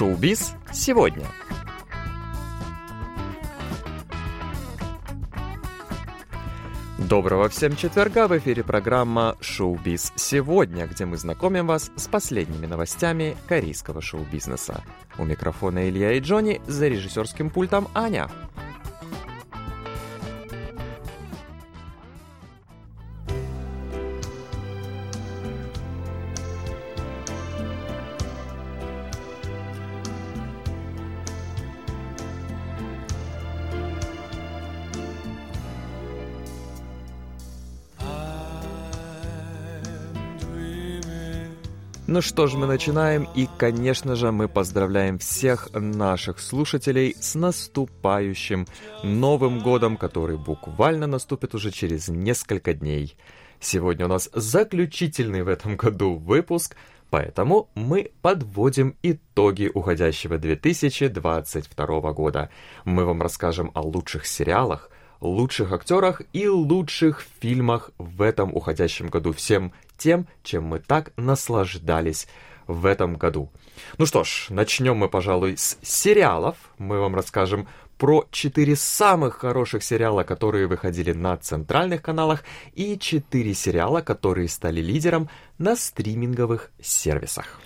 Шоу-биз сегодня. Доброго всем четверга! В эфире программа «Шоу-биз сегодня», где мы знакомим вас с последними новостями корейского шоу-бизнеса. У микрофона Илья и Джонни, за режиссерским пультом Аня. Ну что ж, мы начинаем, и, конечно же, мы поздравляем всех наших слушателей с наступающим Новым Годом, который буквально наступит уже через несколько дней. Сегодня у нас заключительный в этом году выпуск, поэтому мы подводим итоги уходящего 2022 года. Мы вам расскажем о лучших сериалах, лучших актерах и лучших фильмах в этом уходящем году. Всем тем, чем мы так наслаждались в этом году. Ну что ж, начнем мы, пожалуй, с сериалов. Мы вам расскажем про четыре самых хороших сериала, которые выходили на центральных каналах, и четыре сериала, которые стали лидером на стриминговых сервисах.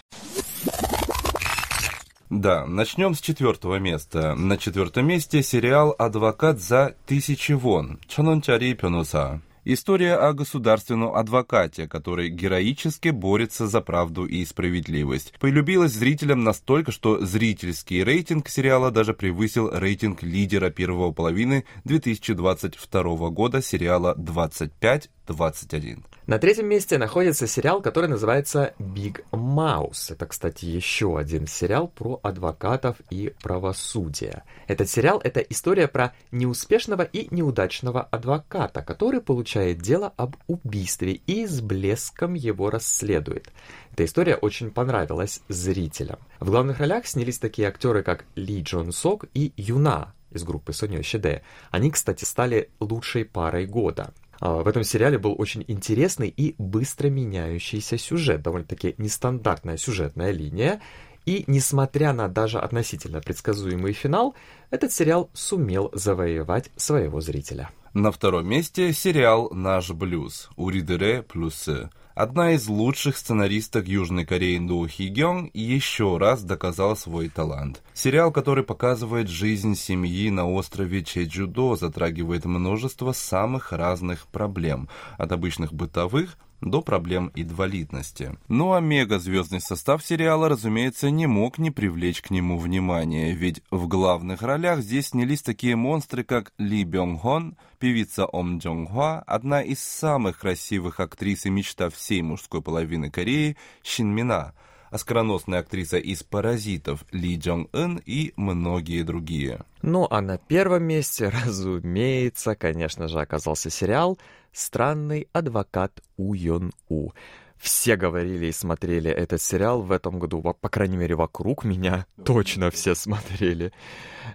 Да, начнем с четвертого места. На четвертом месте сериал «Адвокат за тысячи вон» Чанончари Пенуса. История о государственном адвокате, который героически борется за правду и справедливость. Полюбилась зрителям настолько, что зрительский рейтинг сериала даже превысил рейтинг лидера первого половины 2022 года сериала «25 21. На третьем месте находится сериал, который называется Big Mouse. Это, кстати, еще один сериал про адвокатов и правосудие. Этот сериал — это история про неуспешного и неудачного адвоката, который получает дело об убийстве и с блеском его расследует. Эта история очень понравилась зрителям. В главных ролях снялись такие актеры, как Ли Джон Сок и Юна из группы Соньо Щеде. Они, кстати, стали лучшей парой года. А, в этом сериале был очень интересный и быстро меняющийся сюжет, довольно-таки нестандартная сюжетная линия. И несмотря на даже относительно предсказуемый финал, этот сериал сумел завоевать своего зрителя. На втором месте сериал «Наш блюз» Уридере плюсы. Одна из лучших сценаристок Южной Кореи Ду Хи Гён еще раз доказала свой талант. Сериал, который показывает жизнь семьи на острове Чеджудо, затрагивает множество самых разных проблем, от обычных бытовых до проблем инвалидности. Ну а мегазвездный состав сериала, разумеется, не мог не привлечь к нему внимания, ведь в главных ролях здесь снялись такие монстры, как Ли Бёнг Хон, певица Ом Джонг Хва, одна из самых красивых актрис и мечта всей мужской половины Кореи Шин Мина, оскароносная актриса из «Паразитов» Ли Джонг Ын и многие другие. Ну а на первом месте, разумеется, конечно же, оказался сериал «Странный адвокат У Йон У». Все говорили и смотрели этот сериал в этом году, по крайней мере, вокруг меня точно все смотрели.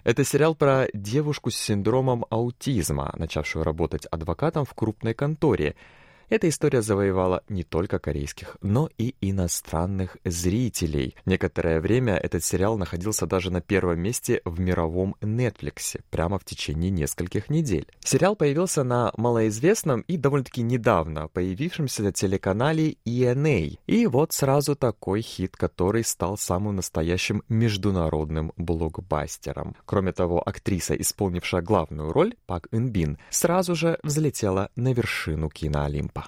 Это сериал про девушку с синдромом аутизма, начавшую работать адвокатом в крупной конторе – эта история завоевала не только корейских, но и иностранных зрителей. Некоторое время этот сериал находился даже на первом месте в мировом Netflix, прямо в течение нескольких недель. Сериал появился на малоизвестном и довольно-таки недавно появившемся телеканале ENA. И вот сразу такой хит, который стал самым настоящим международным блокбастером. Кроме того, актриса, исполнившая главную роль, Пак Инбин, сразу же взлетела на вершину киноолимпа.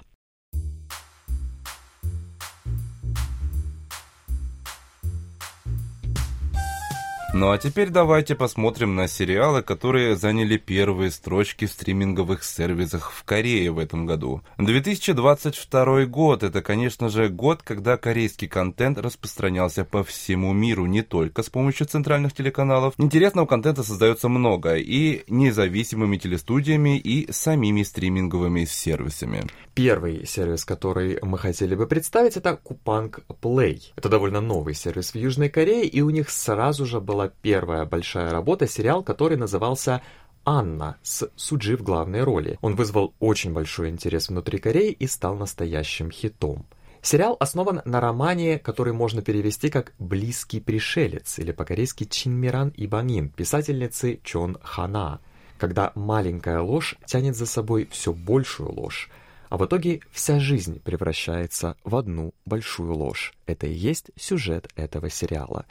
Ну а теперь давайте посмотрим на сериалы, которые заняли первые строчки в стриминговых сервисах в Корее в этом году. 2022 год – это, конечно же, год, когда корейский контент распространялся по всему миру, не только с помощью центральных телеканалов. Интересного контента создается много и независимыми телестудиями, и самими стриминговыми сервисами. Первый сервис, который мы хотели бы представить, это Kupang Play. Это довольно новый сервис в Южной Корее, и у них сразу же была первая большая работа, сериал, который назывался Анна с Суджи в главной роли. Он вызвал очень большой интерес внутри Кореи и стал настоящим хитом. Сериал основан на романе, который можно перевести как «Близкий пришелец» или по-корейски «Чинмиран Ибанин» писательницы Чон Хана, когда маленькая ложь тянет за собой все большую ложь, а в итоге вся жизнь превращается в одну большую ложь. Это и есть сюжет этого сериала.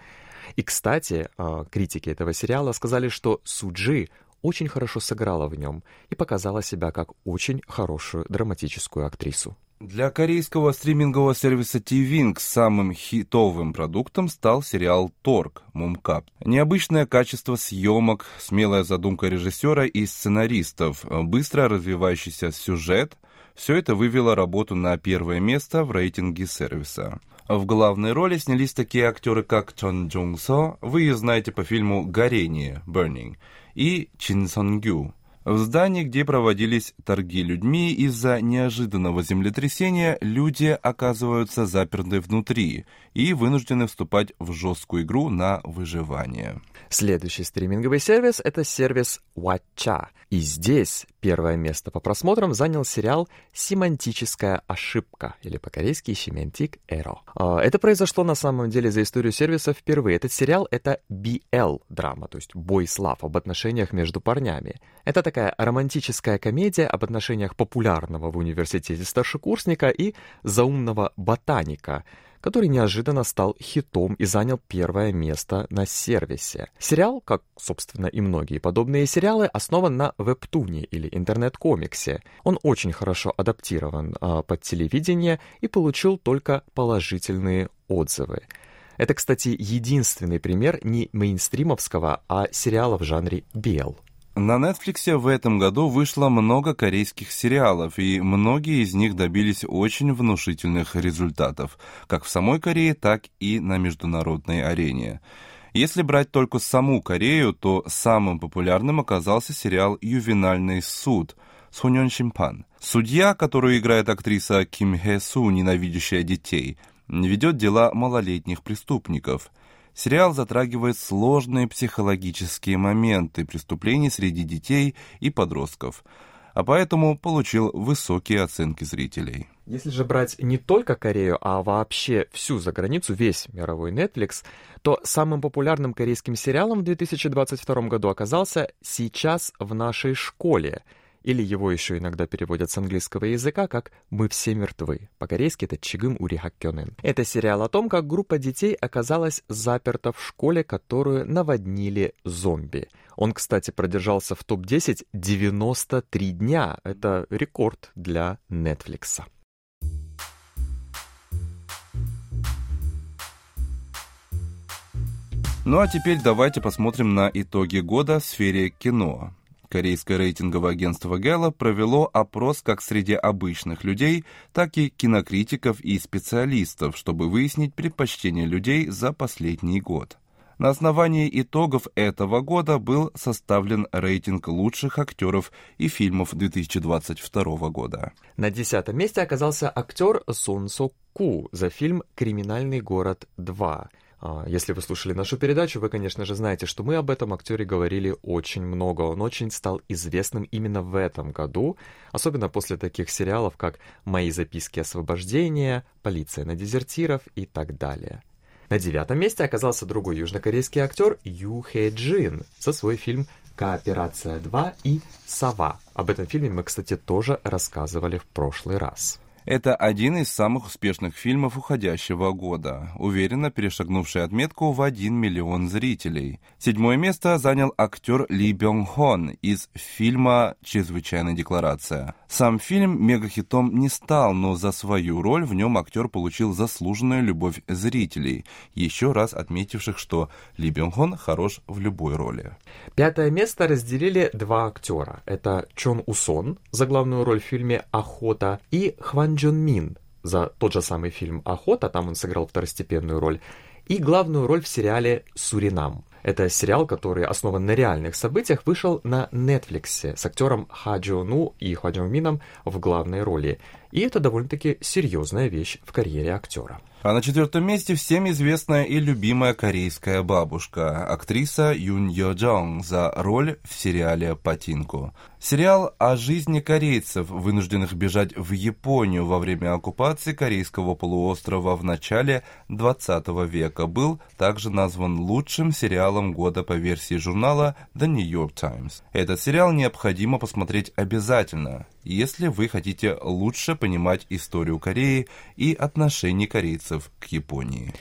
И, кстати, а, критики этого сериала сказали, что Суджи очень хорошо сыграла в нем и показала себя как очень хорошую драматическую актрису. Для корейского стримингового сервиса TVING самым хитовым продуктом стал сериал «Торг» Мумкап. Необычное качество съемок, смелая задумка режиссера и сценаристов, быстро развивающийся сюжет – все это вывело работу на первое место в рейтинге сервиса. В главной роли снялись такие актеры, как Чон Джунг Со, вы ее знаете по фильму «Горение» (Burning) и Чин Сон Гю. В здании, где проводились торги людьми, из-за неожиданного землетрясения люди оказываются заперты внутри и вынуждены вступать в жесткую игру на выживание. Следующий стриминговый сервис — это сервис Watcha. И здесь первое место по просмотрам занял сериал «Семантическая ошибка» или по-корейски «Семантик Эро». А, это произошло на самом деле за историю сервиса впервые. Этот сериал — это BL-драма, то есть бой слав об отношениях между парнями. Это такая романтическая комедия об отношениях популярного в университете старшекурсника и заумного ботаника — который неожиданно стал хитом и занял первое место на сервисе. Сериал, как, собственно, и многие подобные сериалы, основан на вебтуне или интернет-комиксе. Он очень хорошо адаптирован а, под телевидение и получил только положительные отзывы. Это, кстати, единственный пример не мейнстримовского, а сериала в жанре BL. На Netflix в этом году вышло много корейских сериалов, и многие из них добились очень внушительных результатов, как в самой Корее, так и на международной арене. Если брать только саму Корею, то самым популярным оказался сериал «Ювенальный суд» Сонён Шимпан. Судья, которую играет актриса Ким Хэ Су, ненавидящая детей, ведет дела малолетних преступников – Сериал затрагивает сложные психологические моменты преступлений среди детей и подростков, а поэтому получил высокие оценки зрителей. Если же брать не только Корею, а вообще всю за границу, весь мировой Netflix, то самым популярным корейским сериалом в 2022 году оказался «Сейчас в нашей школе», или его еще иногда переводят с английского языка как «Мы все мертвы». По-корейски это «Чигым Ури Хаккёнен». Это сериал о том, как группа детей оказалась заперта в школе, которую наводнили зомби. Он, кстати, продержался в топ-10 93 дня. Это рекорд для Netflix. Ну а теперь давайте посмотрим на итоги года в сфере кино. Корейское рейтинговое агентство Gallup провело опрос как среди обычных людей, так и кинокритиков и специалистов, чтобы выяснить предпочтения людей за последний год. На основании итогов этого года был составлен рейтинг лучших актеров и фильмов 2022 года. На десятом месте оказался актер Сон Со Ку за фильм «Криминальный город 2». А, если вы слушали нашу передачу, вы, конечно же, знаете, что мы об этом актере говорили очень много. Он очень стал известным именно в этом году, особенно после таких сериалов, как «Мои записки освобождения», «Полиция на дезертиров» и так далее. На девятом месте оказался другой южнокорейский актер Ю Хэ Джин за свой фильм «Кооперация 2» и «Сова». Об этом фильме мы, кстати, тоже рассказывали в прошлый раз. Это один из самых успешных фильмов уходящего года, уверенно перешагнувший отметку в 1 миллион зрителей. Седьмое место занял актер Ли Бёнг Хон из фильма «Чрезвычайная декларация». Сам фильм мегахитом не стал, но за свою роль в нем актер получил заслуженную любовь зрителей, еще раз отметивших, что Ли Бёнг Хон хорош в любой роли. Пятое место разделили два актера. Это Чон Усон за главную роль в фильме «Охота» и Хван Джон Мин за тот же самый фильм «Охота», там он сыграл второстепенную роль, и главную роль в сериале «Суринам». Это сериал, который основан на реальных событиях, вышел на Netflix с актером Ха Джо Ну и Джо Мином в главной роли. И это довольно-таки серьезная вещь в карьере актера. А на четвертом месте всем известная и любимая корейская бабушка, актриса Юн Йо Джонг за роль в сериале «Патинку». Сериал о жизни корейцев, вынужденных бежать в Японию во время оккупации корейского полуострова в начале 20 века, был также назван лучшим сериалом года по версии журнала The New York Times. Этот сериал необходимо посмотреть обязательно, если вы хотите лучше понимать историю Кореи и отношение корейцев к Японии.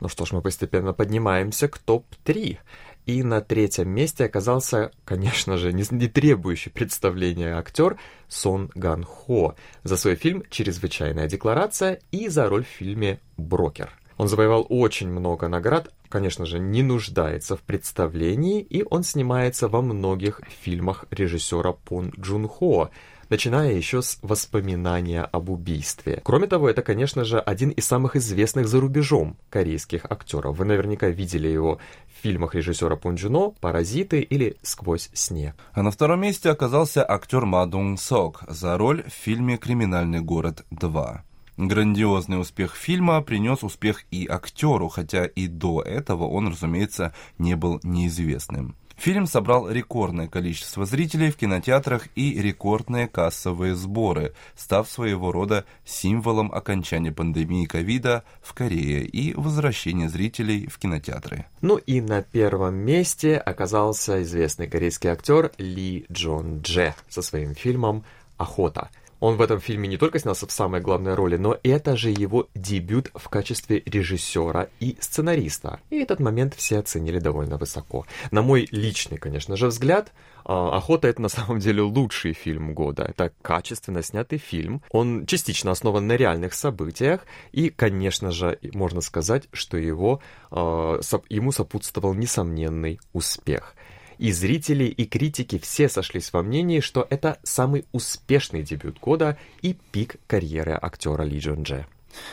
Ну что ж, мы постепенно поднимаемся к топ-3. И на третьем месте оказался, конечно же, не, не требующий представления актер Сон Ган Хо за свой фильм «Чрезвычайная декларация» и за роль в фильме «Брокер». Он завоевал очень много наград, конечно же, не нуждается в представлении, и он снимается во многих фильмах режиссера Пон Джун Хо, начиная еще с воспоминания об убийстве. Кроме того, это, конечно же, один из самых известных за рубежом корейских актеров. Вы наверняка видели его в фильмах режиссера Пунджуно «Паразиты» или «Сквозь снег». А на втором месте оказался актер Ма Дунг Сок за роль в фильме «Криминальный город 2». Грандиозный успех фильма принес успех и актеру, хотя и до этого он, разумеется, не был неизвестным. Фильм собрал рекордное количество зрителей в кинотеатрах и рекордные кассовые сборы, став своего рода символом окончания пандемии ковида в Корее и возвращения зрителей в кинотеатры. Ну и на первом месте оказался известный корейский актер Ли Джон Дже со своим фильмом «Охота». Он в этом фильме не только снялся в самой главной роли, но это же его дебют в качестве режиссера и сценариста. И этот момент все оценили довольно высоко. На мой личный, конечно же, взгляд, а, «Охота» — это на самом деле лучший фильм года. Это качественно снятый фильм. Он частично основан на реальных событиях. И, конечно же, можно сказать, что его, а, ему сопутствовал несомненный успех. И зрители, и критики все сошлись во мнении, что это самый успешный дебют года и пик карьеры актера Ли Джон Дже.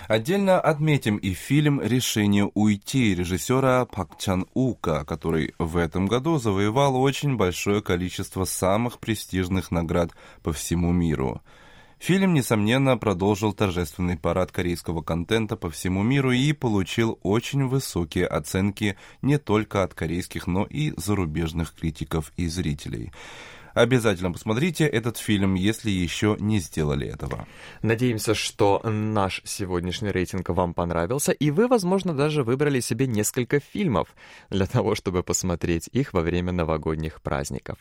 Отдельно отметим и фильм «Решение уйти» режиссера Пак Чан Ука, который в этом году завоевал очень большое количество самых престижных наград по всему миру. Фильм, несомненно, продолжил торжественный парад корейского контента по всему миру и получил очень высокие оценки не только от корейских, но и зарубежных критиков и зрителей. Обязательно посмотрите этот фильм, если еще не сделали этого. Надеемся, что наш сегодняшний рейтинг вам понравился, и вы, возможно, даже выбрали себе несколько фильмов для того, чтобы посмотреть их во время новогодних праздников.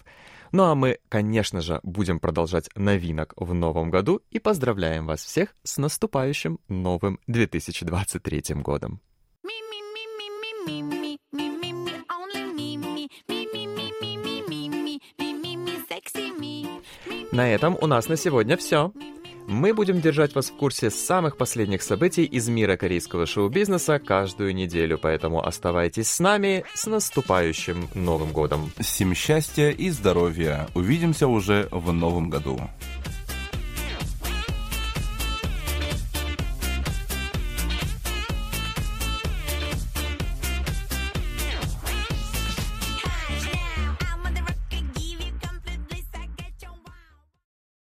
Ну а мы, конечно же, будем продолжать новинок в новом году и поздравляем вас всех с наступающим новым 2023 годом. На этом у нас на сегодня все. Мы будем держать вас в курсе самых последних событий из мира корейского шоу-бизнеса каждую неделю, поэтому оставайтесь с нами с наступающим Новым годом. Всем счастья и здоровья. Увидимся уже в новом году.